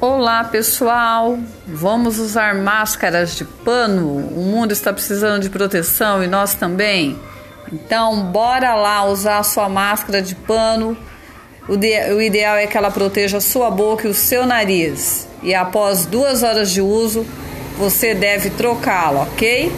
Olá pessoal, vamos usar máscaras de pano? O mundo está precisando de proteção e nós também. Então, bora lá usar a sua máscara de pano. O, de, o ideal é que ela proteja a sua boca e o seu nariz. E após duas horas de uso, você deve trocá-la, ok?